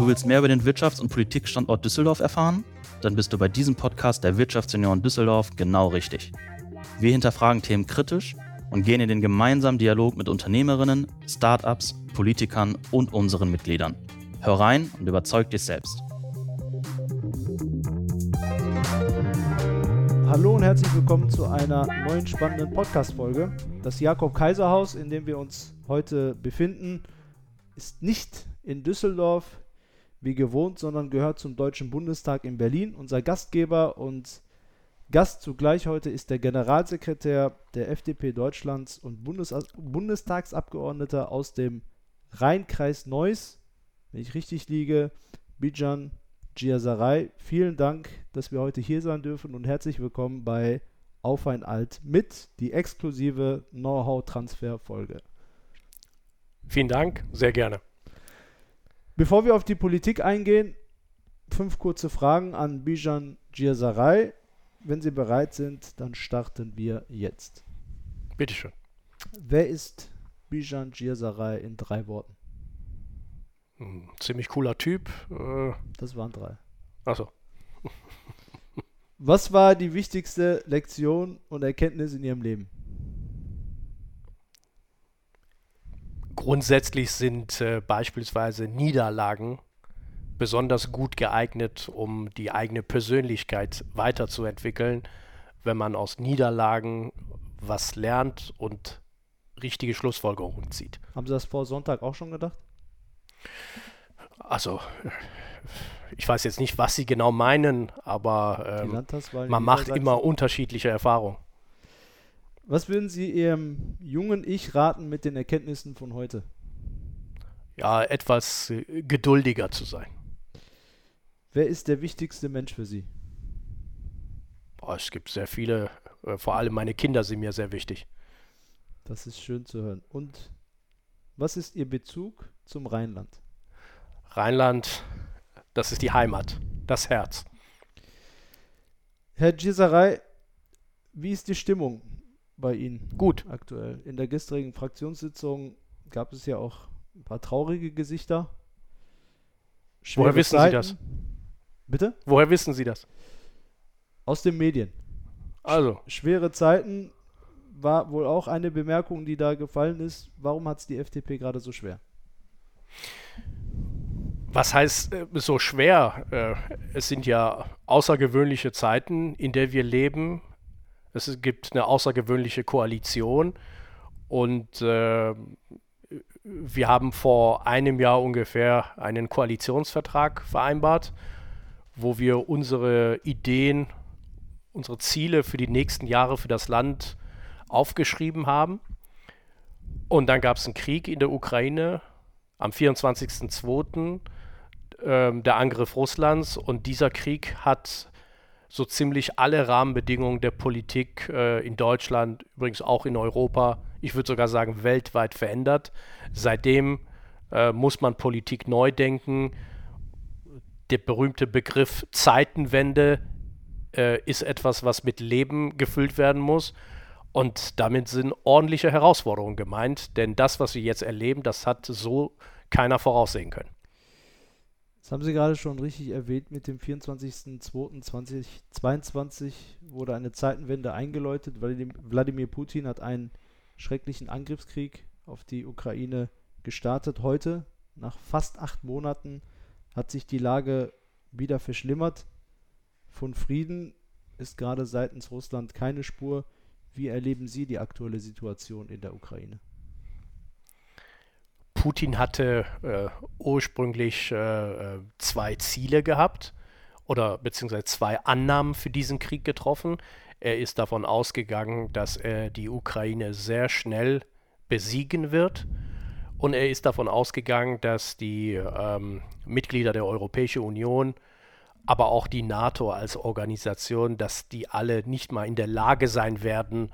Du willst mehr über den Wirtschafts- und Politikstandort Düsseldorf erfahren? Dann bist du bei diesem Podcast der Wirtschaftsunion Düsseldorf genau richtig. Wir hinterfragen Themen kritisch und gehen in den gemeinsamen Dialog mit Unternehmerinnen, Startups, Politikern und unseren Mitgliedern. Hör rein und überzeug dich selbst. Hallo und herzlich willkommen zu einer neuen spannenden Podcast-Folge. Das Jakob Kaiser Haus, in dem wir uns heute befinden, ist nicht in Düsseldorf wie gewohnt, sondern gehört zum Deutschen Bundestag in Berlin. Unser Gastgeber und Gast zugleich heute ist der Generalsekretär der FDP Deutschlands und Bundes Bundestagsabgeordneter aus dem Rheinkreis Neuss, wenn ich richtig liege, Bijan Giasaray. Vielen Dank, dass wir heute hier sein dürfen und herzlich willkommen bei Auf ein Alt mit die exklusive Know-how-Transfer-Folge. Vielen Dank, sehr gerne. Bevor wir auf die Politik eingehen, fünf kurze Fragen an Bijan Giasaray. Wenn Sie bereit sind, dann starten wir jetzt. Bitteschön. Wer ist Bijan Giasaray in drei Worten? Ein ziemlich cooler Typ. Äh, Das waren drei. achso. Was war die wichtigste Lektion und Erkenntnis in Ihrem Leben? Grundsätzlich sind äh, beispielsweise Niederlagen besonders gut geeignet, um die eigene Persönlichkeit weiterzuentwickeln, wenn man aus Niederlagen was lernt und richtige Schlussfolgerungen zieht. Haben Sie das vor Sonntag auch schon gedacht? Also, ich weiß jetzt nicht, was Sie genau meinen, aber ähm, man macht immer unterschiedliche Erfahrungen. Was würden Sie Ihrem jungen Ich raten mit den Erkenntnissen von heute? Ja, etwas äh, geduldiger zu sein. Wer ist der wichtigste Mensch für Sie? Boah, es gibt sehr viele, äh, vor allem meine Kinder sind mir sehr wichtig. Das ist schön zu hören. Und was ist Ihr Bezug zum Rheinland? Rheinland, das ist die Heimat, das Herz. Herr Gisaray, wie ist die Stimmung bei Ihnen Gut, aktuell? In der gestrigen Fraktionssitzung gab es ja auch ein paar traurige Gesichter. Woher Schwere wissen Sie Zeiten. das? Bitte? woher wissen Sie das? Aus den Medien. Also, Schwere Zeiten war wohl auch eine Bemerkung, die da gefallen ist. Warum hat es die FDP gerade so schwer? was heißt äh, so schwer? Äh, es sind ja außergewöhnliche Zeiten, in der wir leben. Es gibt eine außergewöhnliche Koalition und äh, wir haben vor einem Jahr ungefähr einen Koalitionsvertrag vereinbart, wo wir unsere Ideen, unsere Ziele für die nächsten Jahre für das Land aufgeschrieben haben. Und dann gab es einen Krieg in der Ukraine am 24.02. Ähm, der Angriff Russlands und dieser Krieg hat so ziemlich alle Rahmenbedingungen der Politik äh, in Deutschland, übrigens auch in Europa, ich würde sogar sagen weltweit verändert. Seitdem äh, muss man Politik neu denken. Der berühmte Begriff Zeitenwende äh, ist etwas, was mit Leben gefüllt werden muss. Und damit sind ordentliche Herausforderungen gemeint, denn das, was wir jetzt erleben, das hat so keiner voraussehen können. Das haben Sie gerade schon richtig erwähnt. Mit dem 24.02.2022 wurde eine Zeitenwende eingeläutet. Wladim- Wladimir Putin hat einen schrecklichen Angriffskrieg auf die Ukraine gestartet. Heute, nach fast acht Monaten, hat sich die Lage wieder verschlimmert. Von Frieden ist gerade seitens Russland keine Spur. Wie erleben Sie die aktuelle Situation in der Ukraine? Putin hatte äh, ursprünglich äh, äh, zwei Ziele gehabt oder beziehungsweise zwei Annahmen für diesen Krieg getroffen. Er ist davon ausgegangen, dass er die Ukraine sehr schnell besiegen wird. Und er ist davon ausgegangen, dass die ähm, Mitglieder der Europäischen Union, aber auch die NATO als Organisation, dass die alle nicht mal in der Lage sein werden,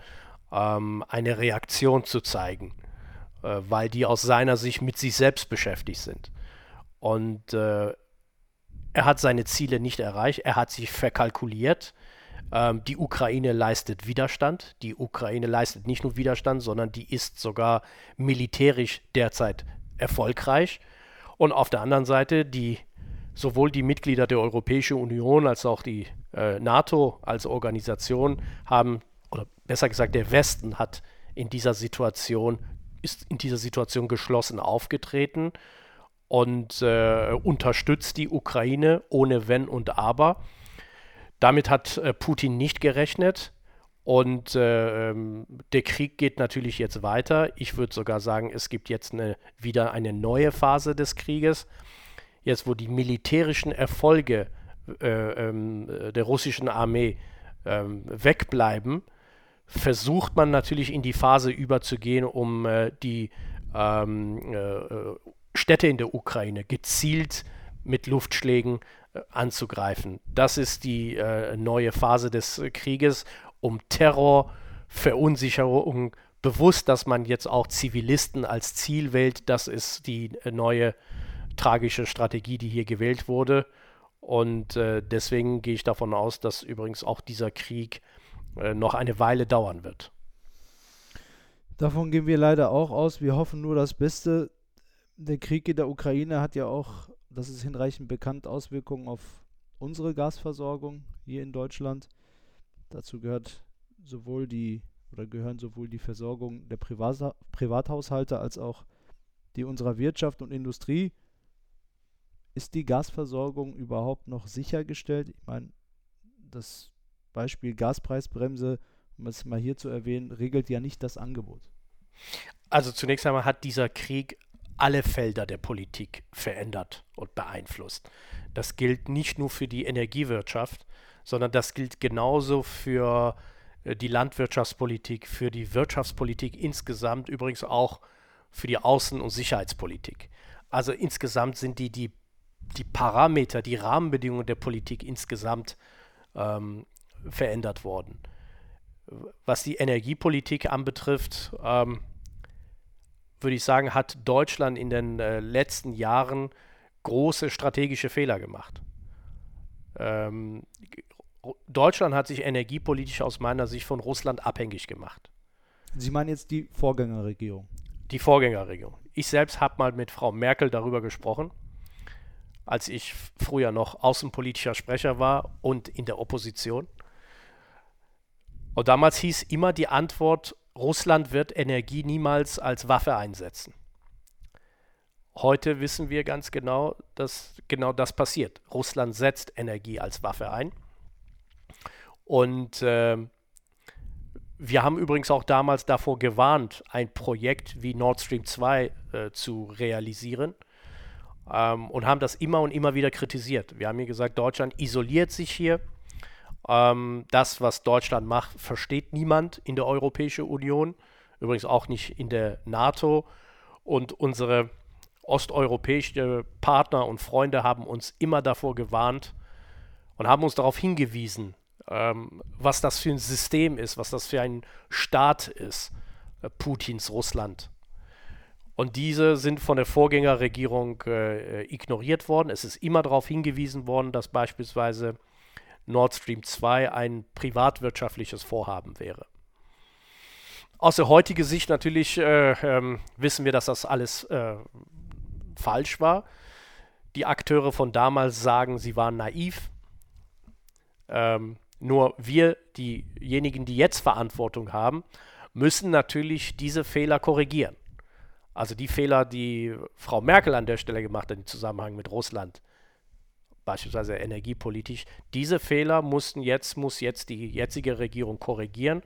ähm, eine Reaktion zu zeigen äh, weil die aus seiner Sicht mit sich selbst beschäftigt sind. Und äh, er hat seine Ziele nicht erreicht, er hat sich verkalkuliert. Ähm, die Ukraine leistet Widerstand. Die Ukraine leistet nicht nur Widerstand, sondern die ist sogar militärisch derzeit erfolgreich. Und auf der anderen Seite, die sowohl die Mitglieder der Europäischen Union als auch die äh, NATO als Organisation haben, oder besser gesagt, der Westen hat in dieser Situation, ist in dieser Situation geschlossen aufgetreten und äh, unterstützt die Ukraine ohne Wenn und Aber. Damit hat äh, Putin nicht gerechnet. Und äh, ähm, der Krieg geht natürlich jetzt weiter. Ich würde sogar sagen, es gibt jetzt eine, wieder eine neue Phase des Krieges. Jetzt, wo die militärischen Erfolge äh, ähm, der russischen Armee ähm, wegbleiben, versucht man natürlich in die Phase überzugehen, um äh, die ähm, äh, Städte in der Ukraine gezielt mit Luftschlägen äh, anzugreifen. Das ist die äh, neue Phase des Krieges, um Terror, Verunsicherung, bewusst, dass man jetzt auch Zivilisten als Ziel wählt. Das ist die äh, neue tragische Strategie, die hier gewählt wurde. Und äh, deswegen gehe ich davon aus, dass übrigens auch dieser Krieg äh, noch eine Weile dauern wird. Davon gehen wir leider auch aus. Wir hoffen nur das Beste. Der Krieg in der Ukraine hat ja auch, das ist hinreichend bekannt, Auswirkungen auf unsere Gasversorgung hier in Deutschland. Dazu gehört sowohl die oder gehören sowohl die Versorgung der Privat Privathaushalte als auch die unserer Wirtschaft und Industrie. Ist die Gasversorgung überhaupt noch sichergestellt? Ich meine, das Beispiel Gaspreisbremse, um es mal hier zu erwähnen, regelt ja nicht das Angebot. Also zunächst einmal hat dieser Krieg alle Felder der Politik verändert und beeinflusst. Das gilt nicht nur für die Energiewirtschaft, sondern das gilt genauso für äh, die Landwirtschaftspolitik, für die Wirtschaftspolitik insgesamt, übrigens auch für die Außen- und Sicherheitspolitik. Also insgesamt sind die, die, die Parameter, die Rahmenbedingungen der Politik insgesamt ähm, verändert worden. Was die Energiepolitik anbetrifft, ähm, würde ich sagen, hat Deutschland in den äh, letzten Jahren große strategische Fehler gemacht. Ähm, Deutschland hat sich energiepolitisch aus meiner Sicht von Russland abhängig gemacht. Sie meinen jetzt die Vorgängerregierung? Die Vorgängerregierung. Ich selbst habe mal mit Frau Merkel darüber gesprochen, als ich früher noch außenpolitischer Sprecher war und in der Opposition. Und damals hieß immer die Antwort, Russland wird Energie niemals als Waffe einsetzen. Heute wissen wir ganz genau, dass genau das passiert. Russland setzt Energie als Waffe ein. Und äh, wir haben übrigens auch damals davor gewarnt, ein Projekt wie Nord Stream 2 äh, zu realisieren ähm, und haben das immer und immer wieder kritisiert. Wir haben hier gesagt, Deutschland isoliert sich hier ähm, das, was Deutschland macht, versteht niemand in der Europäischen Union, übrigens auch nicht in der NATO. Und unsere osteuropäischen Partner und Freunde haben uns immer davor gewarnt und haben uns darauf hingewiesen, ähm, was das für ein System ist, was das für ein Staat ist, äh, Putins Russland. Und diese sind von der Vorgängerregierung äh, ignoriert worden. Es ist immer darauf hingewiesen worden, dass beispielsweise Nord Stream 2 ein privatwirtschaftliches Vorhaben wäre. Aus der heutigen Sicht natürlich äh, ähm, wissen wir, dass das alles äh, falsch war. Die Akteure von damals sagen, sie waren naiv. Ähm, nur wir, diejenigen, die jetzt Verantwortung haben, müssen natürlich diese Fehler korrigieren. Also die Fehler, die Frau Merkel an der Stelle gemacht hat im Zusammenhang mit Russland, beispielsweise energiepolitisch. Diese Fehler mussten jetzt, muss jetzt die jetzige Regierung korrigieren.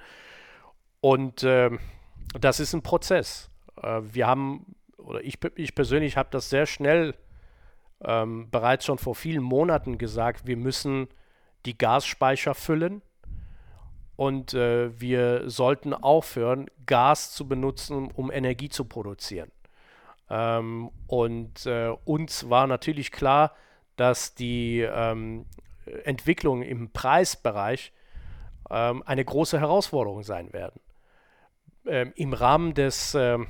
Und äh, das ist ein Prozess. Äh, wir haben, oder ich, ich persönlich habe das sehr schnell ähm, bereits schon vor vielen Monaten gesagt, wir müssen die Gasspeicher füllen und äh, wir sollten aufhören, Gas zu benutzen, um Energie zu produzieren. Ähm, und äh, uns war natürlich klar, dass die ähm, Entwicklungen im Preisbereich ähm, eine große Herausforderung sein werden. Ähm, Im Rahmen des ähm,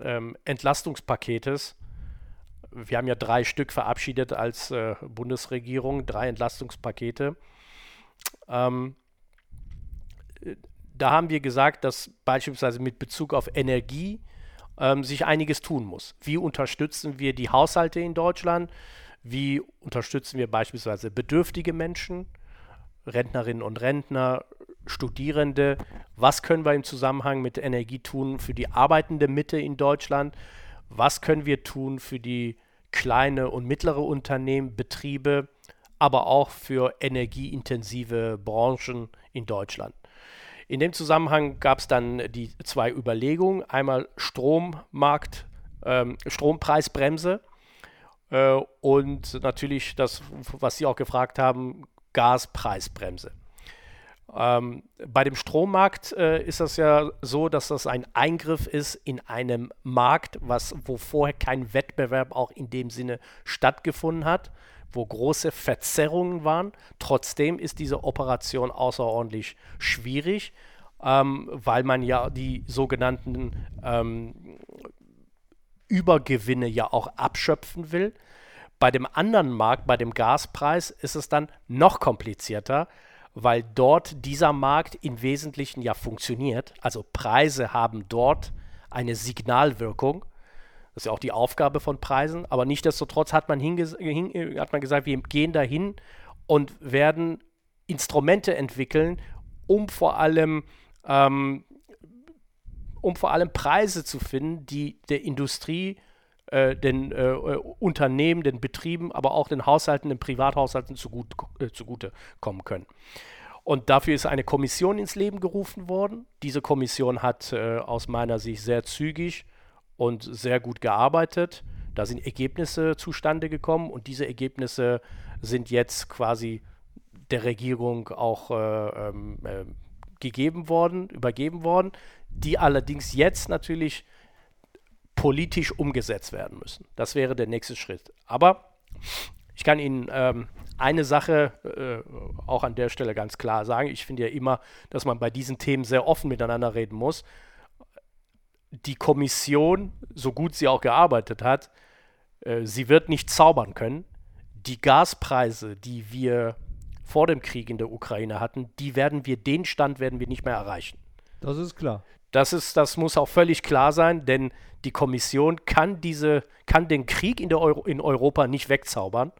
ähm, Entlastungspaketes, wir haben ja drei Stück verabschiedet als äh, Bundesregierung, drei Entlastungspakete, ähm, da haben wir gesagt, dass beispielsweise mit Bezug auf Energie sich einiges tun muss. Wie unterstützen wir die Haushalte in Deutschland? Wie unterstützen wir beispielsweise bedürftige Menschen, Rentnerinnen und Rentner, Studierende? Was können wir im Zusammenhang mit Energie tun für die arbeitende Mitte in Deutschland? Was können wir tun für die kleine und mittlere Unternehmen, Betriebe, aber auch für energieintensive Branchen in Deutschland? In dem Zusammenhang gab es dann die zwei Überlegungen. Einmal Strommarkt, ähm, Strompreisbremse äh, und natürlich das, was Sie auch gefragt haben, Gaspreisbremse. Ähm, bei dem Strommarkt äh, ist das ja so, dass das ein Eingriff ist in einem Markt, was, wo vorher kein Wettbewerb auch in dem Sinne stattgefunden hat, wo große Verzerrungen waren. Trotzdem ist diese Operation außerordentlich schwierig, ähm, weil man ja die sogenannten ähm, Übergewinne ja auch abschöpfen will. Bei dem anderen Markt, bei dem Gaspreis, ist es dann noch komplizierter, weil dort dieser Markt im Wesentlichen ja funktioniert. Also Preise haben dort eine Signalwirkung. Das ist ja auch die Aufgabe von Preisen. Aber nichtsdestotrotz hat man, hat man gesagt, wir gehen dahin und werden Instrumente entwickeln, um vor allem ähm, um vor allem Preise zu finden, die der Industrie, äh, den äh, Unternehmen, den Betrieben, aber auch den Haushalten, den Privathaushalten zugut, äh, zugute kommen können. Und dafür ist eine Kommission ins Leben gerufen worden. Diese Kommission hat äh, aus meiner Sicht sehr zügig und sehr gut gearbeitet. Da sind Ergebnisse zustande gekommen und diese Ergebnisse sind jetzt quasi der Regierung auch äh, ähm, äh, gegeben worden, übergeben worden die allerdings jetzt natürlich politisch umgesetzt werden müssen. Das wäre der nächste Schritt. Aber ich kann Ihnen ähm, eine Sache äh, auch an der Stelle ganz klar sagen. Ich finde ja immer, dass man bei diesen Themen sehr offen miteinander reden muss. Die Kommission, so gut sie auch gearbeitet hat, äh, sie wird nicht zaubern können. Die Gaspreise, die wir vor dem Krieg in der Ukraine hatten, die werden wir, den Stand werden wir nicht mehr erreichen. Das ist klar. Das, ist, das muss auch völlig klar sein, denn die Kommission kann, diese, kann den Krieg in, der Euro, in Europa nicht wegzaubern.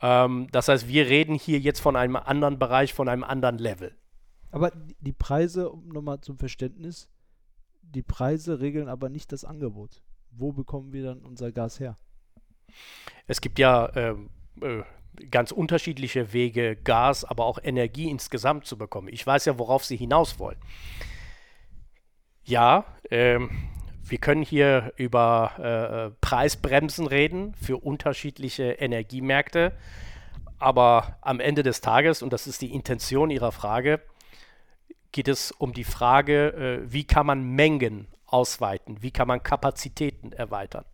Ähm, das heißt, wir reden hier jetzt von einem anderen Bereich, von einem anderen Level. Aber die Preise, um nochmal zum Verständnis, die Preise regeln aber nicht das Angebot. Wo bekommen wir dann unser Gas her? Es gibt ja äh, äh, ganz unterschiedliche Wege, Gas, aber auch Energie insgesamt zu bekommen. Ich weiß ja, worauf Sie hinaus wollen. Ja, ähm, wir können hier über äh, Preisbremsen reden für unterschiedliche Energiemärkte. Aber am Ende des Tages, und das ist die Intention Ihrer Frage, geht es um die Frage, äh, wie kann man Mengen ausweiten, wie kann man Kapazitäten erweitern.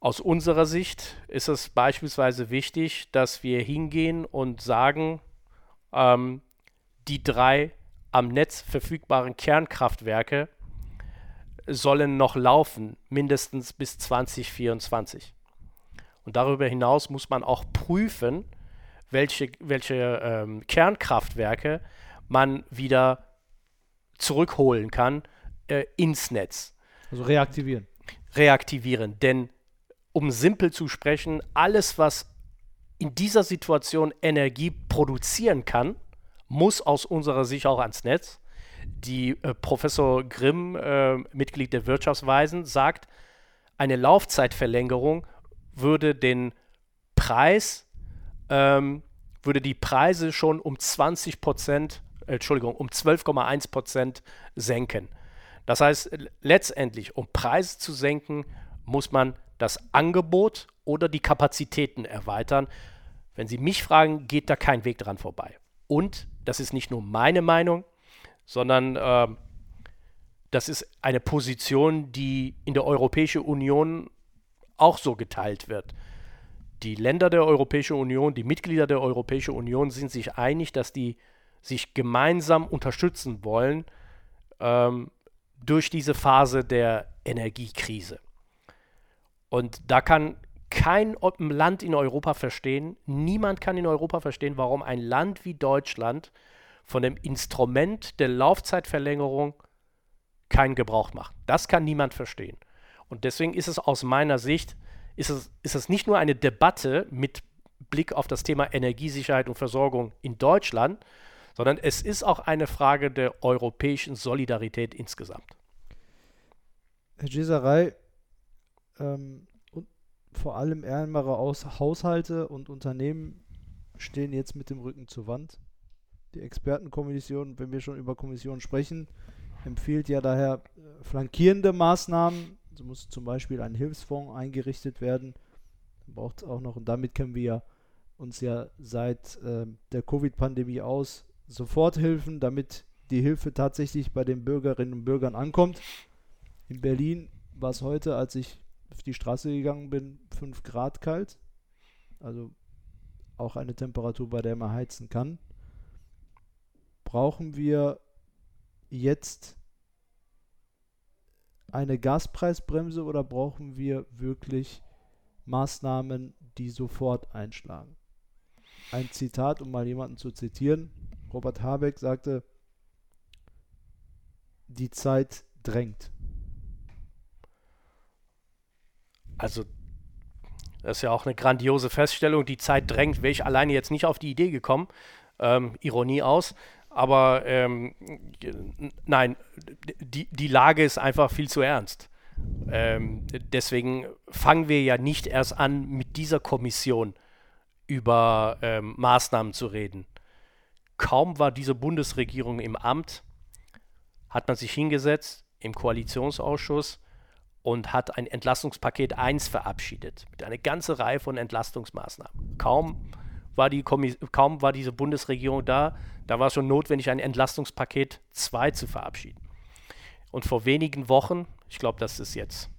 Aus unserer Sicht ist es beispielsweise wichtig, dass wir hingehen und sagen, ähm, die drei am Netz verfügbaren Kernkraftwerke sollen noch laufen, mindestens bis 2024. Und darüber hinaus muss man auch prüfen, welche, welche ähm, Kernkraftwerke man wieder zurückholen kann äh, ins Netz. Also reaktivieren. Reaktivieren. Denn um simpel zu sprechen, alles, was in dieser Situation Energie produzieren kann, muss aus unserer Sicht auch ans Netz. Die äh, Professor Grimm, äh, Mitglied der Wirtschaftsweisen, sagt, eine Laufzeitverlängerung würde den Preis, ähm, würde die Preise schon um 20 Prozent, äh, Entschuldigung, um 12,1 Prozent senken. Das heißt, letztendlich, um Preise zu senken, muss man das Angebot oder die Kapazitäten erweitern. Wenn Sie mich fragen, geht da kein Weg dran vorbei. Und das ist nicht nur meine Meinung, sondern äh, das ist eine Position, die in der Europäischen Union auch so geteilt wird. Die Länder der Europäischen Union, die Mitglieder der Europäischen Union sind sich einig, dass die sich gemeinsam unterstützen wollen ähm, durch diese Phase der Energiekrise. Und da kann kein Land in Europa verstehen, niemand kann in Europa verstehen, warum ein Land wie Deutschland von dem Instrument der Laufzeitverlängerung keinen Gebrauch macht. Das kann niemand verstehen. Und deswegen ist es aus meiner Sicht ist es, ist es nicht nur eine Debatte mit Blick auf das Thema Energiesicherheit und Versorgung in Deutschland, sondern es ist auch eine Frage der europäischen Solidarität insgesamt. Herr Giserei, ähm, vor allem ärmere Aus Haushalte und Unternehmen stehen jetzt mit dem Rücken zur Wand. Die Expertenkommission, wenn wir schon über Kommissionen sprechen, empfiehlt ja daher äh, flankierende Maßnahmen. So muss zum Beispiel ein Hilfsfonds eingerichtet werden. Braucht es auch noch, und damit kennen wir uns ja seit äh, der Covid-Pandemie aus, Soforthilfen, damit die Hilfe tatsächlich bei den Bürgerinnen und Bürgern ankommt. In Berlin war es heute, als ich auf die Straße gegangen bin, 5 Grad kalt. Also auch eine Temperatur, bei der man heizen kann. Brauchen wir jetzt eine Gaspreisbremse oder brauchen wir wirklich Maßnahmen, die sofort einschlagen? Ein Zitat, um mal jemanden zu zitieren. Robert Habeck sagte, die Zeit drängt. Also, das ist ja auch eine grandiose Feststellung. Die Zeit drängt, wäre ich alleine jetzt nicht auf die Idee gekommen. Ähm, Ironie aus. Aber ähm, nein, die, die Lage ist einfach viel zu ernst. Ähm, deswegen fangen wir ja nicht erst an, mit dieser Kommission über ähm, Maßnahmen zu reden. Kaum war diese Bundesregierung im Amt, hat man sich hingesetzt im Koalitionsausschuss und hat ein Entlastungspaket 1 verabschiedet mit einer ganzen Reihe von Entlastungsmaßnahmen. Kaum war, die kaum war diese Bundesregierung da, da war es schon notwendig, ein Entlastungspaket 2 zu verabschieden. Und vor wenigen Wochen, ich glaube, das ist jetzt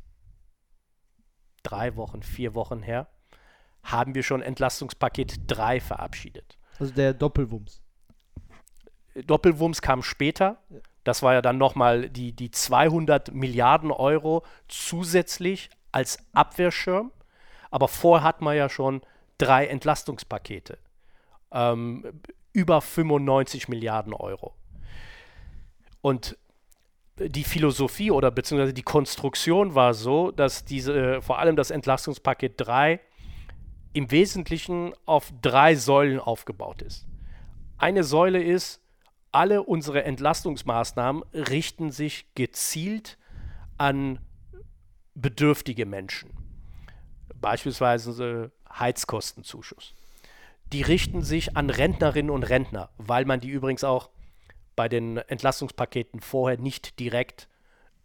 drei Wochen, vier Wochen her, haben wir schon Entlastungspaket 3 verabschiedet. Also der Doppelwumms. Doppelwumms kam später. Das war ja dann nochmal die, die 200 Milliarden Euro zusätzlich als Abwehrschirm. Aber vorher hat man ja schon drei Entlastungspakete. Ähm, über 95 Milliarden Euro. Und die Philosophie oder beziehungsweise die Konstruktion war so, dass diese, vor allem das Entlastungspaket 3 im Wesentlichen auf drei Säulen aufgebaut ist. Eine Säule ist, alle unsere Entlastungsmaßnahmen richten sich gezielt an bedürftige Menschen. Beispielsweise Heizkostenzuschuss. Die richten sich an Rentnerinnen und Rentner, weil man die übrigens auch bei den Entlastungspaketen vorher nicht direkt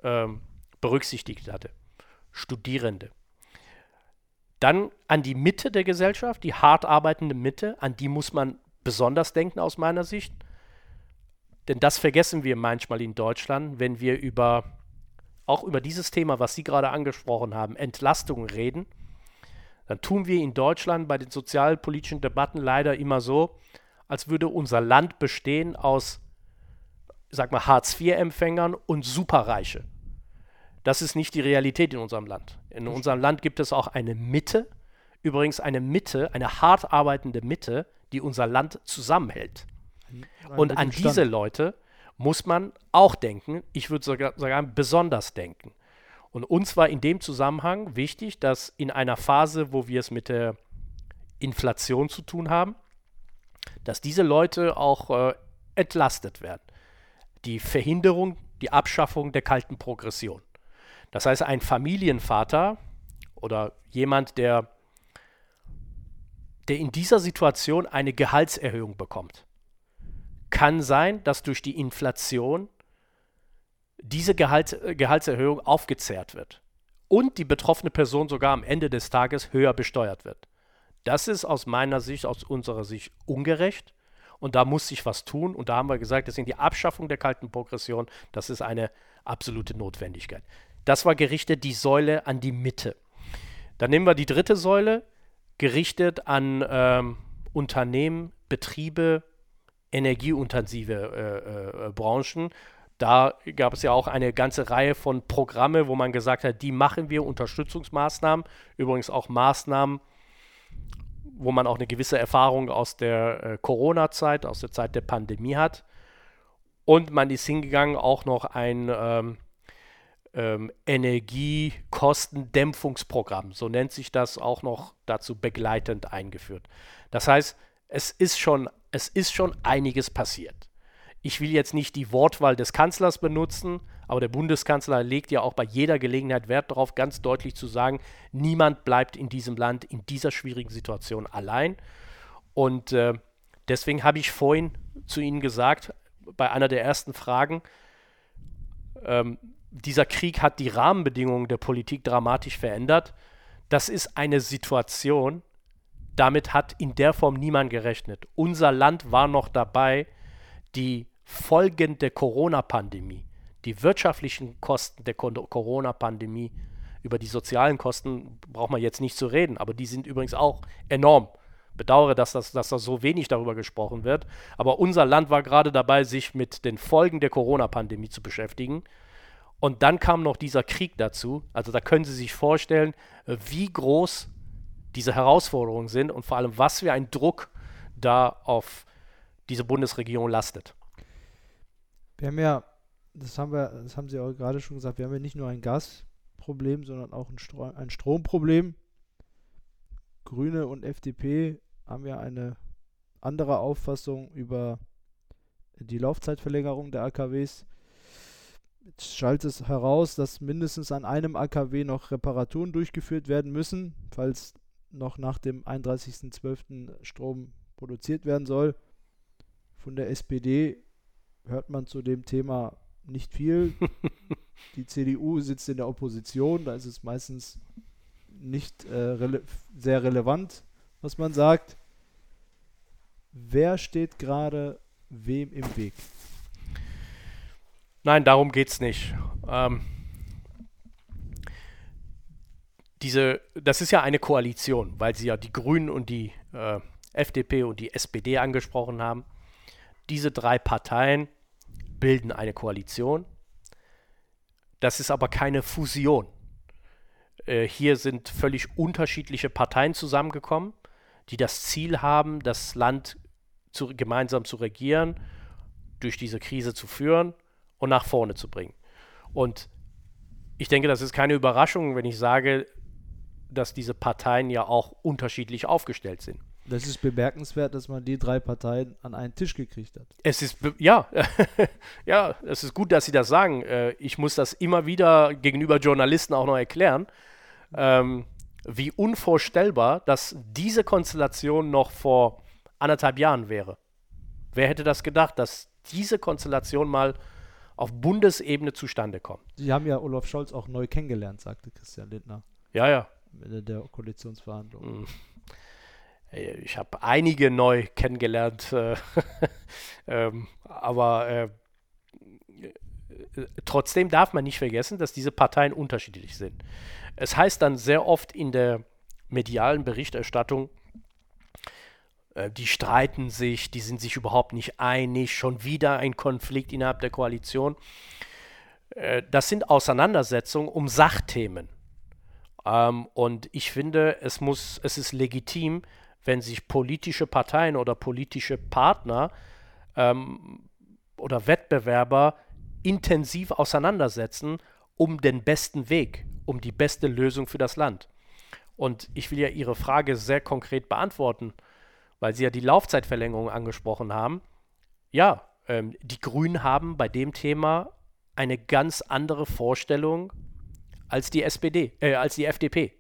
ähm, berücksichtigt hatte. Studierende. Dann an die Mitte der Gesellschaft, die hart arbeitende Mitte, an die muss man besonders denken aus meiner Sicht. Denn das vergessen wir manchmal in Deutschland, wenn wir über auch über dieses Thema, was Sie gerade angesprochen haben, Entlastung reden, dann tun wir in Deutschland bei den sozialpolitischen Debatten leider immer so, als würde unser Land bestehen aus, sag mal, Hartz-IV-Empfängern und Superreiche. Das ist nicht die Realität in unserem Land. In unserem Land gibt es auch eine Mitte, übrigens eine Mitte, eine hart arbeitende Mitte, die unser Land zusammenhält. Und an diese Leute muss man auch denken, ich würde sogar sagen, besonders denken. Und uns war in dem Zusammenhang wichtig, dass in einer Phase, wo wir es mit der Inflation zu tun haben, dass diese Leute auch äh, entlastet werden. Die Verhinderung, die Abschaffung der kalten Progression. Das heißt, ein Familienvater oder jemand, der, der in dieser Situation eine Gehaltserhöhung bekommt, kann sein, dass durch die Inflation diese Gehalt, äh, Gehaltserhöhung aufgezehrt wird und die betroffene Person sogar am Ende des Tages höher besteuert wird. Das ist aus meiner Sicht, aus unserer Sicht ungerecht und da muss sich was tun und da haben wir gesagt, deswegen die Abschaffung der kalten Progression, das ist eine absolute Notwendigkeit. Das war gerichtet die Säule an die Mitte. Dann nehmen wir die dritte Säule, gerichtet an ähm, Unternehmen, Betriebe, energieintensive äh, äh, Branchen da gab es ja auch eine ganze Reihe von Programme, wo man gesagt hat, die machen wir, Unterstützungsmaßnahmen, übrigens auch Maßnahmen, wo man auch eine gewisse Erfahrung aus der äh, Corona-Zeit, aus der Zeit der Pandemie hat. Und man ist hingegangen, auch noch ein, ähm, ähm, Energiekostendämpfungsprogramm, so nennt sich das auch noch dazu begleitend eingeführt. Das heißt, es ist schon, es ist schon einiges passiert. Ich will jetzt nicht die Wortwahl des Kanzlers benutzen, aber der Bundeskanzler legt ja auch bei jeder Gelegenheit Wert darauf, ganz deutlich zu sagen, niemand bleibt in diesem Land in dieser schwierigen Situation allein. Und äh, deswegen habe ich vorhin zu Ihnen gesagt, bei einer der ersten Fragen, ähm, dieser Krieg hat die Rahmenbedingungen der Politik dramatisch verändert. Das ist eine Situation, damit hat in der Form niemand gerechnet. Unser Land war noch dabei, die Folgen der Corona-Pandemie, die wirtschaftlichen Kosten der Corona-Pandemie, über die sozialen Kosten braucht man jetzt nicht zu reden, aber die sind übrigens auch enorm. Bedauere, dass, das, dass da so wenig darüber gesprochen wird. Aber unser Land war gerade dabei, sich mit den Folgen der Corona-Pandemie zu beschäftigen. Und dann kam noch dieser Krieg dazu. Also da können Sie sich vorstellen, wie groß diese Herausforderungen sind und vor allem, was für ein Druck da auf diese Bundesregierung lastet. Wir haben ja, das haben wir, das haben Sie auch gerade schon gesagt, wir haben ja nicht nur ein Gasproblem, sondern auch ein, Stro ein Stromproblem. Grüne und FDP haben ja eine andere Auffassung über die Laufzeitverlängerung der AKWs. Jetzt schaltet es heraus, dass mindestens an einem AKW noch Reparaturen durchgeführt werden müssen, falls noch nach dem 31.12. Strom produziert werden soll. Von der SPD hört man zu dem Thema nicht viel. Die CDU sitzt in der Opposition, da ist es meistens nicht äh, rele sehr relevant, was man sagt. Wer steht gerade wem im Weg? Nein, darum geht es nicht. Ähm, diese, das ist ja eine Koalition, weil sie ja die Grünen und die äh, FDP und die SPD angesprochen haben. Diese drei Parteien bilden eine Koalition. Das ist aber keine Fusion. Äh, hier sind völlig unterschiedliche Parteien zusammengekommen, die das Ziel haben, das Land zu, gemeinsam zu regieren, durch diese Krise zu führen und nach vorne zu bringen. Und ich denke, das ist keine Überraschung, wenn ich sage, dass diese Parteien ja auch unterschiedlich aufgestellt sind. Das ist bemerkenswert, dass man die drei Parteien an einen Tisch gekriegt hat. Es ist, ja, ja, es ist gut, dass Sie das sagen. Äh, ich muss das immer wieder gegenüber Journalisten auch noch erklären, ähm, wie unvorstellbar, dass diese Konstellation noch vor anderthalb Jahren wäre. Wer hätte das gedacht, dass diese Konstellation mal auf Bundesebene zustande kommt? Sie haben ja Olaf Scholz auch neu kennengelernt, sagte Christian Lindner. Ja, ja. Der Koalitionsverhandlungen. Mhm. Ich habe einige neu kennengelernt, äh, ähm, aber äh, trotzdem darf man nicht vergessen, dass diese Parteien unterschiedlich sind. Es heißt dann sehr oft in der medialen Berichterstattung, äh, die streiten sich, die sind sich überhaupt nicht einig, schon wieder ein Konflikt innerhalb der Koalition. Äh, das sind Auseinandersetzungen um Sachthemen. Ähm, und ich finde, es muss, es ist legitim, wenn sich politische Parteien oder politische Partner ähm, oder Wettbewerber intensiv auseinandersetzen um den besten Weg, um die beste Lösung für das Land. Und ich will ja Ihre Frage sehr konkret beantworten, weil Sie ja die Laufzeitverlängerung angesprochen haben. Ja, ähm, die Grünen haben bei dem Thema eine ganz andere Vorstellung als die SPD, äh, als die FDP.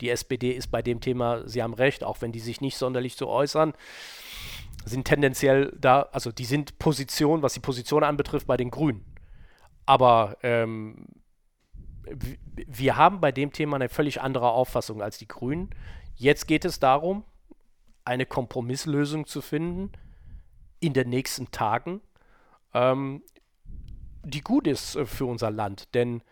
Die SPD ist bei dem Thema, Sie haben recht, auch wenn die sich nicht sonderlich so äußern, sind tendenziell da, also die sind Position, was die Position anbetrifft, bei den Grünen. Aber ähm, wir haben bei dem Thema eine völlig andere Auffassung als die Grünen. Jetzt geht es darum, eine Kompromisslösung zu finden in den nächsten Tagen, ähm, die gut ist äh, für unser Land. Denn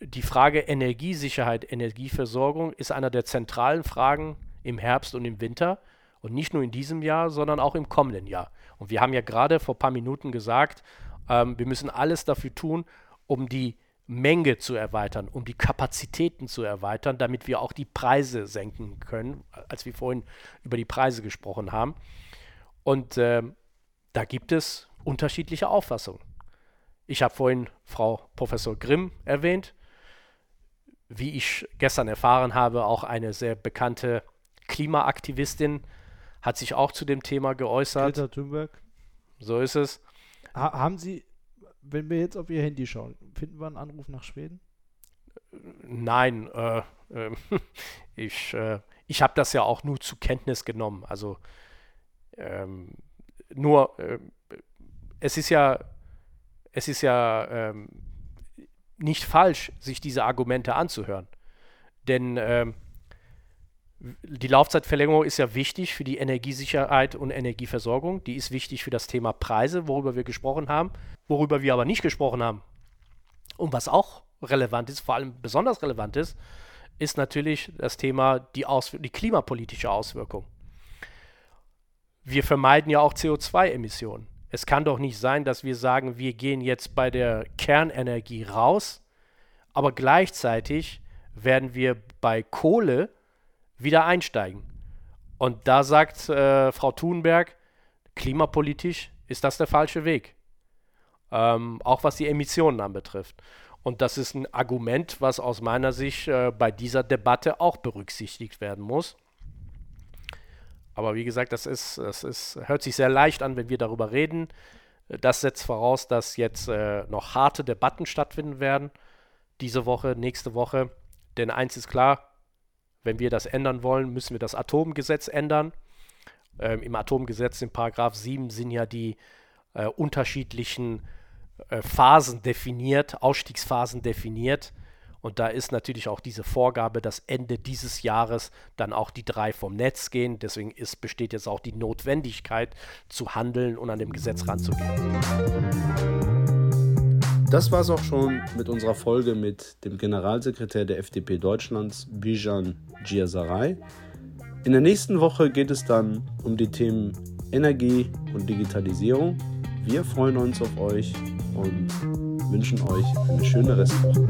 die Frage Energiesicherheit, Energieversorgung ist einer der zentralen Fragen im Herbst und im Winter. Und nicht nur in diesem Jahr, sondern auch im kommenden Jahr. Und wir haben ja gerade vor ein paar Minuten gesagt, ähm, wir müssen alles dafür tun, um die Menge zu erweitern, um die Kapazitäten zu erweitern, damit wir auch die Preise senken können, als wir vorhin über die Preise gesprochen haben. Und äh, da gibt es unterschiedliche Auffassungen. Ich habe vorhin Frau Professor Grimm erwähnt. Wie ich gestern erfahren habe, auch eine sehr bekannte Klimaaktivistin hat sich auch zu dem Thema geäußert. Greta Thunberg. So ist es. Ha haben Sie, wenn wir jetzt auf Ihr Handy schauen, finden wir einen Anruf nach Schweden? Nein, äh, äh, ich, äh, ich habe das ja auch nur zur Kenntnis genommen. Also ähm, nur, äh, es ist ja es ist ja ähm, nicht falsch, sich diese Argumente anzuhören. Denn ähm, die Laufzeitverlängerung ist ja wichtig für die Energiesicherheit und Energieversorgung. Die ist wichtig für das Thema Preise, worüber wir gesprochen haben, worüber wir aber nicht gesprochen haben. Und was auch relevant ist, vor allem besonders relevant ist, ist natürlich das Thema die, Aus die klimapolitische Auswirkung. Wir vermeiden ja auch CO2-Emissionen. Es kann doch nicht sein, dass wir sagen, wir gehen jetzt bei der Kernenergie raus, aber gleichzeitig werden wir bei Kohle wieder einsteigen. Und da sagt äh, Frau Thunberg, klimapolitisch ist das der falsche Weg. Ähm, auch was die Emissionen anbetrifft. Und das ist ein Argument, was aus meiner Sicht äh, bei dieser Debatte auch berücksichtigt werden muss. Aber wie gesagt, das ist, das ist, hört sich sehr leicht an, wenn wir darüber reden. Das setzt voraus, dass jetzt äh, noch harte Debatten stattfinden werden. Diese Woche, nächste Woche. Denn eins ist klar, wenn wir das ändern wollen, müssen wir das Atomgesetz ändern. Ähm, Im Atomgesetz in Paragraph 7 sind ja die äh, unterschiedlichen äh, Phasen definiert, Ausstiegsphasen definiert. Und da ist natürlich auch diese Vorgabe, dass Ende dieses Jahres dann auch die drei vom Netz gehen. Deswegen ist, besteht jetzt auch die Notwendigkeit zu handeln und an dem Gesetz ranzugehen. Das war es auch schon mit unserer Folge mit dem Generalsekretär der FDP Deutschlands, Bijan Giasaray. In der nächsten Woche geht es dann um die Themen Energie und Digitalisierung. Wir freuen uns auf euch und wünschen euch eine schöne Restwoche.